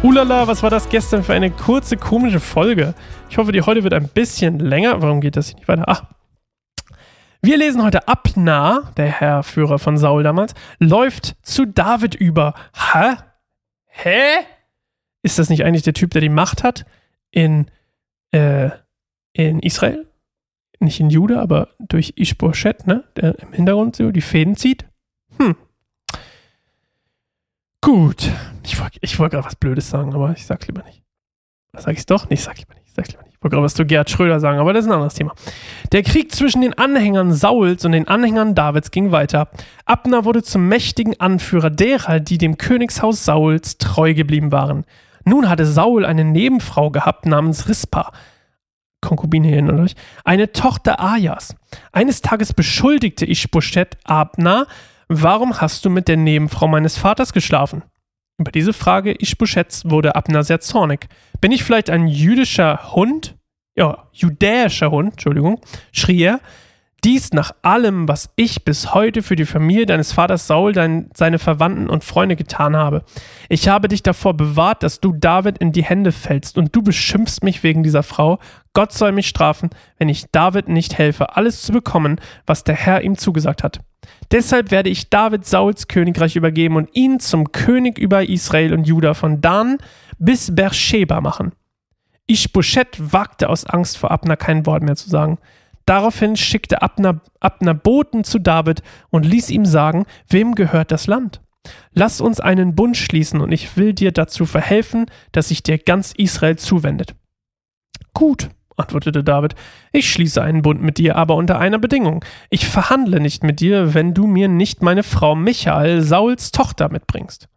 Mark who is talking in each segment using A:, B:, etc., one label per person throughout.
A: Hulala, was war das gestern für eine kurze, komische Folge? Ich hoffe, die heute wird ein bisschen länger. Warum geht das hier nicht weiter? Ach. Wir lesen heute Abner, der Herr Führer von Saul damals, läuft zu David über. Hä? Hä? Ist das nicht eigentlich der Typ, der die Macht hat in, äh, in Israel? Nicht in Juda, aber durch Ishbosheth, ne? Der im Hintergrund so die Fäden zieht? Gut. Ich wollte ich wollt gerade was Blödes sagen, aber ich sag's lieber nicht. Sag ich's doch? Nee, sag lieber nicht. Sag's lieber nicht. Ich wollte gerade was zu Gerhard Schröder sagen, aber das ist ein anderes Thema. Der Krieg zwischen den Anhängern Sauls und den Anhängern Davids ging weiter. Abner wurde zum mächtigen Anführer derer, die dem Königshaus Sauls treu geblieben waren. Nun hatte Saul eine Nebenfrau gehabt namens Rispa. Konkubine erinnert euch, eine Tochter Ajas. Eines Tages beschuldigte Ishbosheth Abner, warum hast du mit der Nebenfrau meines Vaters geschlafen? Über diese Frage Ishbosheths wurde Abner sehr zornig. Bin ich vielleicht ein jüdischer Hund? Ja, judäischer Hund, Entschuldigung, schrie er. Dies nach allem, was ich bis heute für die Familie deines Vaters Saul, dein, seine Verwandten und Freunde getan habe. Ich habe dich davor bewahrt, dass du David in die Hände fällst und du beschimpfst mich wegen dieser Frau. Gott soll mich strafen, wenn ich David nicht helfe, alles zu bekommen, was der Herr ihm zugesagt hat. Deshalb werde ich David Sauls Königreich übergeben und ihn zum König über Israel und Juda von Dan bis Beersheba machen. Ishbosheth wagte aus Angst vor Abner kein Wort mehr zu sagen. Daraufhin schickte Abner, Abner Boten zu David und ließ ihm sagen, wem gehört das Land? Lass uns einen Bund schließen und ich will dir dazu verhelfen, dass sich dir ganz Israel zuwendet. Gut, antwortete David, ich schließe einen Bund mit dir, aber unter einer Bedingung. Ich verhandle nicht mit dir, wenn du mir nicht meine Frau Michael, Sauls Tochter, mitbringst.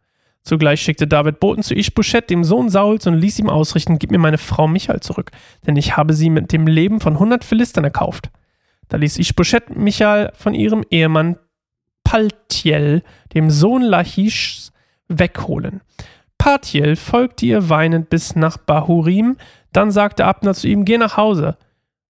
A: Zugleich schickte David Boten zu Ishbosheth, dem Sohn Sauls, und ließ ihm ausrichten, gib mir meine Frau Michael zurück, denn ich habe sie mit dem Leben von hundert Philistern erkauft. Da ließ Ishbosheth Michael von ihrem Ehemann Paltiel, dem Sohn Lachischs, wegholen. Paltiel folgte ihr weinend bis nach Bahurim, dann sagte Abner zu ihm, geh nach Hause.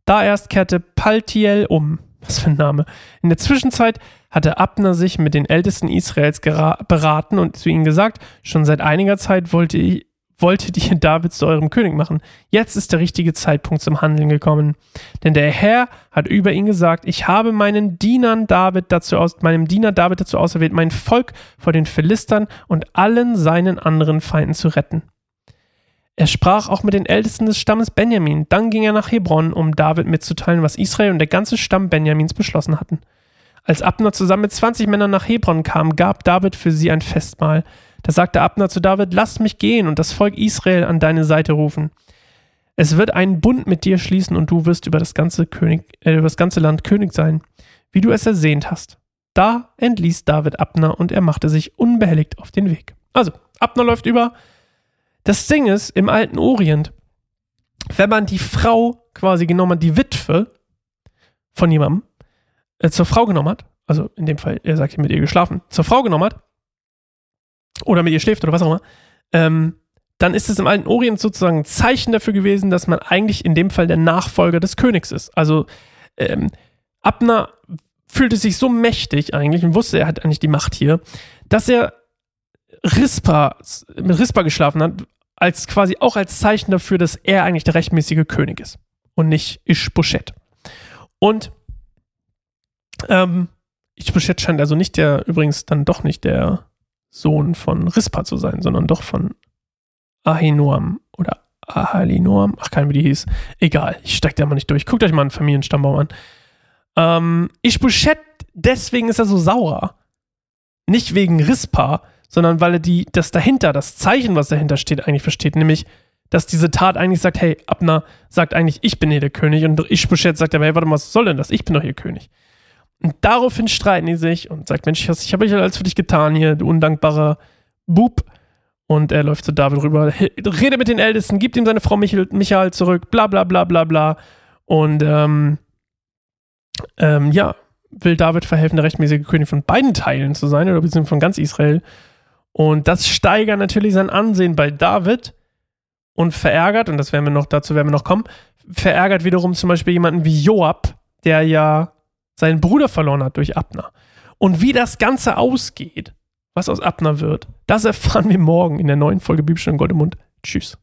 A: Da erst kehrte Paltiel um. Was für ein Name. In der Zwischenzeit hatte Abner sich mit den Ältesten Israels beraten und zu ihnen gesagt, schon seit einiger Zeit wollte ich, wolltet ihr David zu eurem König machen. Jetzt ist der richtige Zeitpunkt zum Handeln gekommen. Denn der Herr hat über ihn gesagt, ich habe meinen Dienern David dazu aus, meinem Diener David dazu auserwählt, mein Volk vor den Philistern und allen seinen anderen Feinden zu retten. Er sprach auch mit den Ältesten des Stammes Benjamin. Dann ging er nach Hebron, um David mitzuteilen, was Israel und der ganze Stamm Benjamins beschlossen hatten. Als Abner zusammen mit 20 Männern nach Hebron kam, gab David für sie ein Festmahl. Da sagte Abner zu David, lass mich gehen und das Volk Israel an deine Seite rufen. Es wird einen Bund mit dir schließen und du wirst über das ganze, König, äh, über das ganze Land König sein, wie du es ersehnt hast. Da entließ David Abner und er machte sich unbehelligt auf den Weg. Also, Abner läuft über. Das Ding ist, im alten Orient, wenn man die Frau quasi genommen hat, die Witwe von jemandem, äh, zur Frau genommen hat, also in dem Fall, er sagt, mit ihr geschlafen, zur Frau genommen hat, oder mit ihr schläft oder was auch immer, ähm, dann ist es im alten Orient sozusagen ein Zeichen dafür gewesen, dass man eigentlich in dem Fall der Nachfolger des Königs ist. Also ähm, Abner fühlte sich so mächtig eigentlich und wusste, er hat eigentlich die Macht hier, dass er Rispa, mit Rispa geschlafen hat, als quasi auch als Zeichen dafür, dass er eigentlich der rechtmäßige König ist und nicht Ishbosheth. Und ähm, Ishbosheth scheint also nicht der, übrigens dann doch nicht der Sohn von Rispa zu sein, sondern doch von Ahinoam oder Ahalinoam. Ach, keine, wie die hieß. Egal, ich steig da mal nicht durch. Guckt euch mal einen Familienstammbaum an. Ähm, Ishbosheth, deswegen ist er so sauer. Nicht wegen Rispa, sondern weil er die, das dahinter, das Zeichen, was dahinter steht, eigentlich versteht. Nämlich, dass diese Tat eigentlich sagt, hey, Abner sagt eigentlich, ich bin hier der König und Ishbosheth sagt aber, hey, warte mal, was soll denn das? Ich bin doch hier König. Und daraufhin streiten die sich und sagt, Mensch, ich habe alles für dich getan hier, du undankbarer Bub. Und er läuft zu David rüber, redet mit den Ältesten, gibt ihm seine Frau Michael, Michael zurück, bla bla bla bla bla. Und ähm, ähm, ja, will David verhelfen, der rechtmäßige König von beiden Teilen zu sein, oder beziehungsweise von ganz Israel. Und das steigert natürlich sein Ansehen bei David und verärgert, und das werden wir noch, dazu werden wir noch kommen, verärgert wiederum zum Beispiel jemanden wie Joab, der ja seinen Bruder verloren hat durch Abner. Und wie das Ganze ausgeht, was aus Abner wird, das erfahren wir morgen in der neuen Folge Bibelstunde Gold im Mund. Tschüss.